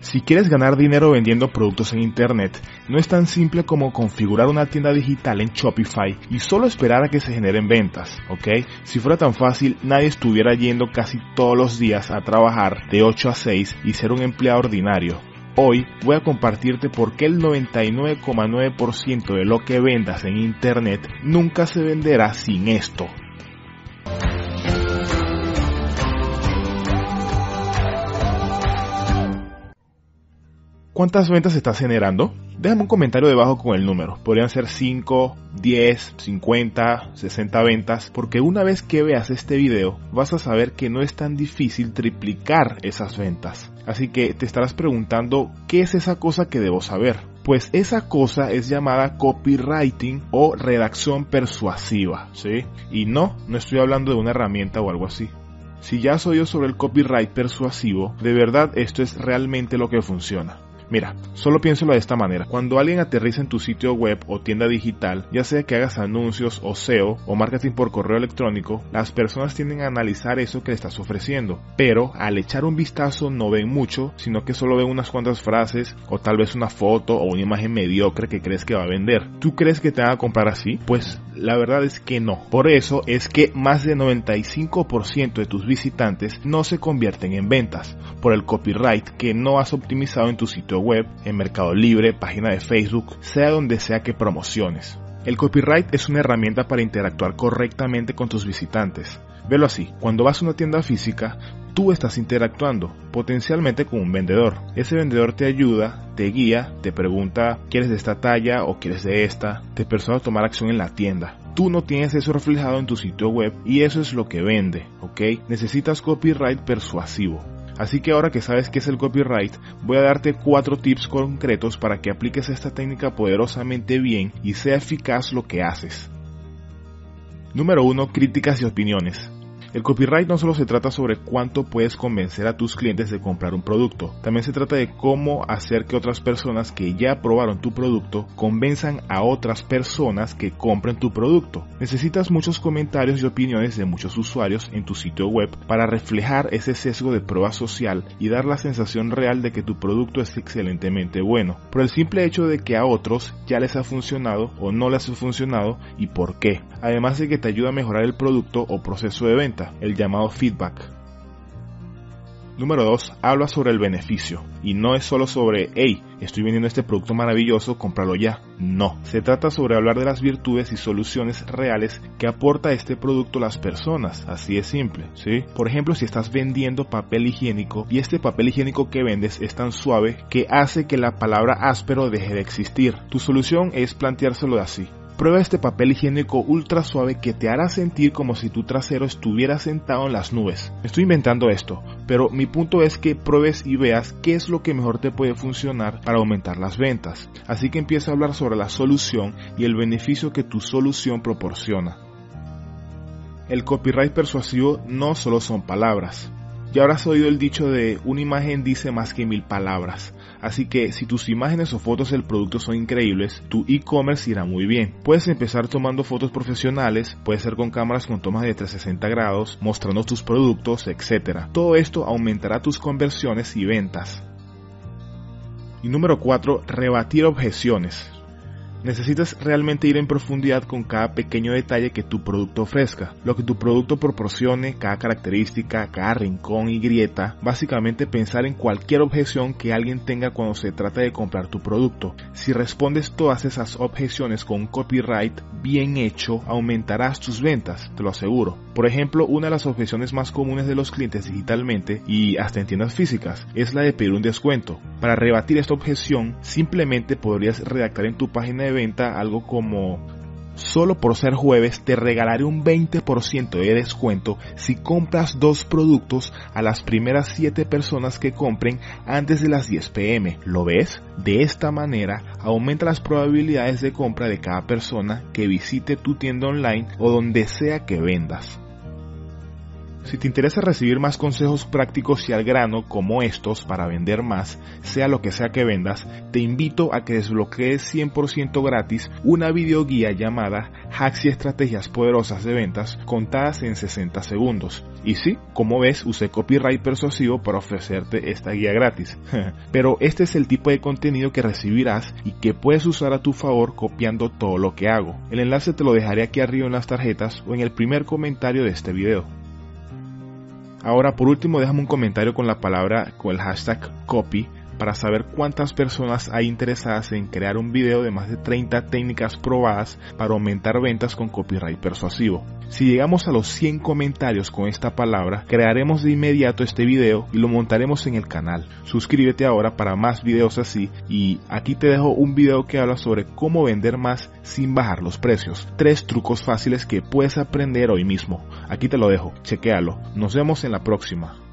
Si quieres ganar dinero vendiendo productos en Internet, no es tan simple como configurar una tienda digital en Shopify y solo esperar a que se generen ventas, ¿ok? Si fuera tan fácil, nadie estuviera yendo casi todos los días a trabajar de 8 a 6 y ser un empleado ordinario. Hoy voy a compartirte por qué el 99,9% de lo que vendas en Internet nunca se venderá sin esto. ¿Cuántas ventas estás generando? Déjame un comentario debajo con el número. Podrían ser 5, 10, 50, 60 ventas, porque una vez que veas este video vas a saber que no es tan difícil triplicar esas ventas. Así que te estarás preguntando, ¿qué es esa cosa que debo saber? Pues esa cosa es llamada copywriting o redacción persuasiva, ¿sí? Y no, no estoy hablando de una herramienta o algo así. Si ya has oído sobre el copyright persuasivo, de verdad esto es realmente lo que funciona. Mira, solo piénselo de esta manera. Cuando alguien aterriza en tu sitio web o tienda digital, ya sea que hagas anuncios o SEO o marketing por correo electrónico, las personas tienden a analizar eso que le estás ofreciendo. Pero al echar un vistazo no ven mucho, sino que solo ven unas cuantas frases o tal vez una foto o una imagen mediocre que crees que va a vender. ¿Tú crees que te van a comprar así? Pues la verdad es que no. Por eso es que más del 95% de tus visitantes no se convierten en ventas por el copyright que no has optimizado en tu sitio web, en Mercado Libre, página de Facebook, sea donde sea que promociones. El copyright es una herramienta para interactuar correctamente con tus visitantes. Velo así, cuando vas a una tienda física, tú estás interactuando potencialmente con un vendedor. Ese vendedor te ayuda, te guía, te pregunta, ¿quieres de esta talla o quieres de esta? Te persuade a tomar acción en la tienda. Tú no tienes eso reflejado en tu sitio web y eso es lo que vende, ¿ok? Necesitas copyright persuasivo. Así que ahora que sabes qué es el copyright, voy a darte cuatro tips concretos para que apliques esta técnica poderosamente bien y sea eficaz lo que haces. Número 1. Críticas y opiniones. El copyright no solo se trata sobre cuánto puedes convencer a tus clientes de comprar un producto, también se trata de cómo hacer que otras personas que ya probaron tu producto convenzan a otras personas que compren tu producto. Necesitas muchos comentarios y opiniones de muchos usuarios en tu sitio web para reflejar ese sesgo de prueba social y dar la sensación real de que tu producto es excelentemente bueno, por el simple hecho de que a otros ya les ha funcionado o no les ha funcionado y por qué, además de que te ayuda a mejorar el producto o proceso de venta el llamado feedback. Número 2. Habla sobre el beneficio. Y no es solo sobre, hey, estoy vendiendo este producto maravilloso, cómpralo ya. No. Se trata sobre hablar de las virtudes y soluciones reales que aporta este producto a las personas. Así es simple, ¿sí? Por ejemplo, si estás vendiendo papel higiénico y este papel higiénico que vendes es tan suave que hace que la palabra áspero deje de existir. Tu solución es planteárselo así. Prueba este papel higiénico ultra suave que te hará sentir como si tu trasero estuviera sentado en las nubes. Estoy inventando esto, pero mi punto es que pruebes y veas qué es lo que mejor te puede funcionar para aumentar las ventas. Así que empieza a hablar sobre la solución y el beneficio que tu solución proporciona. El copyright persuasivo no solo son palabras. Ya habrás oído el dicho de una imagen dice más que mil palabras. Así que si tus imágenes o fotos del producto son increíbles, tu e-commerce irá muy bien. Puedes empezar tomando fotos profesionales, puede ser con cámaras con tomas de 360 grados, mostrando tus productos, etc. Todo esto aumentará tus conversiones y ventas. Y número 4, rebatir objeciones. Necesitas realmente ir en profundidad con cada pequeño detalle que tu producto ofrezca. Lo que tu producto proporcione, cada característica, cada rincón y grieta. Básicamente pensar en cualquier objeción que alguien tenga cuando se trata de comprar tu producto. Si respondes todas esas objeciones con un copyright bien hecho, aumentarás tus ventas, te lo aseguro. Por ejemplo, una de las objeciones más comunes de los clientes digitalmente y hasta en tiendas físicas es la de pedir un descuento. Para rebatir esta objeción, simplemente podrías redactar en tu página de venta algo como Solo por ser jueves te regalaré un 20% de descuento si compras dos productos a las primeras 7 personas que compren antes de las 10 pm. ¿Lo ves? De esta manera aumenta las probabilidades de compra de cada persona que visite tu tienda online o donde sea que vendas. Si te interesa recibir más consejos prácticos y al grano como estos para vender más, sea lo que sea que vendas, te invito a que desbloquees 100% gratis una videoguía llamada Hacks y Estrategias Poderosas de Ventas contadas en 60 segundos. Y sí, como ves, usé copyright persuasivo para ofrecerte esta guía gratis. Pero este es el tipo de contenido que recibirás y que puedes usar a tu favor copiando todo lo que hago. El enlace te lo dejaré aquí arriba en las tarjetas o en el primer comentario de este video. Ahora, por último, déjame un comentario con la palabra, con el hashtag copy para saber cuántas personas hay interesadas en crear un video de más de 30 técnicas probadas para aumentar ventas con copyright persuasivo. Si llegamos a los 100 comentarios con esta palabra, crearemos de inmediato este video y lo montaremos en el canal. Suscríbete ahora para más videos así y aquí te dejo un video que habla sobre cómo vender más sin bajar los precios. Tres trucos fáciles que puedes aprender hoy mismo. Aquí te lo dejo, chequealo. Nos vemos en la próxima.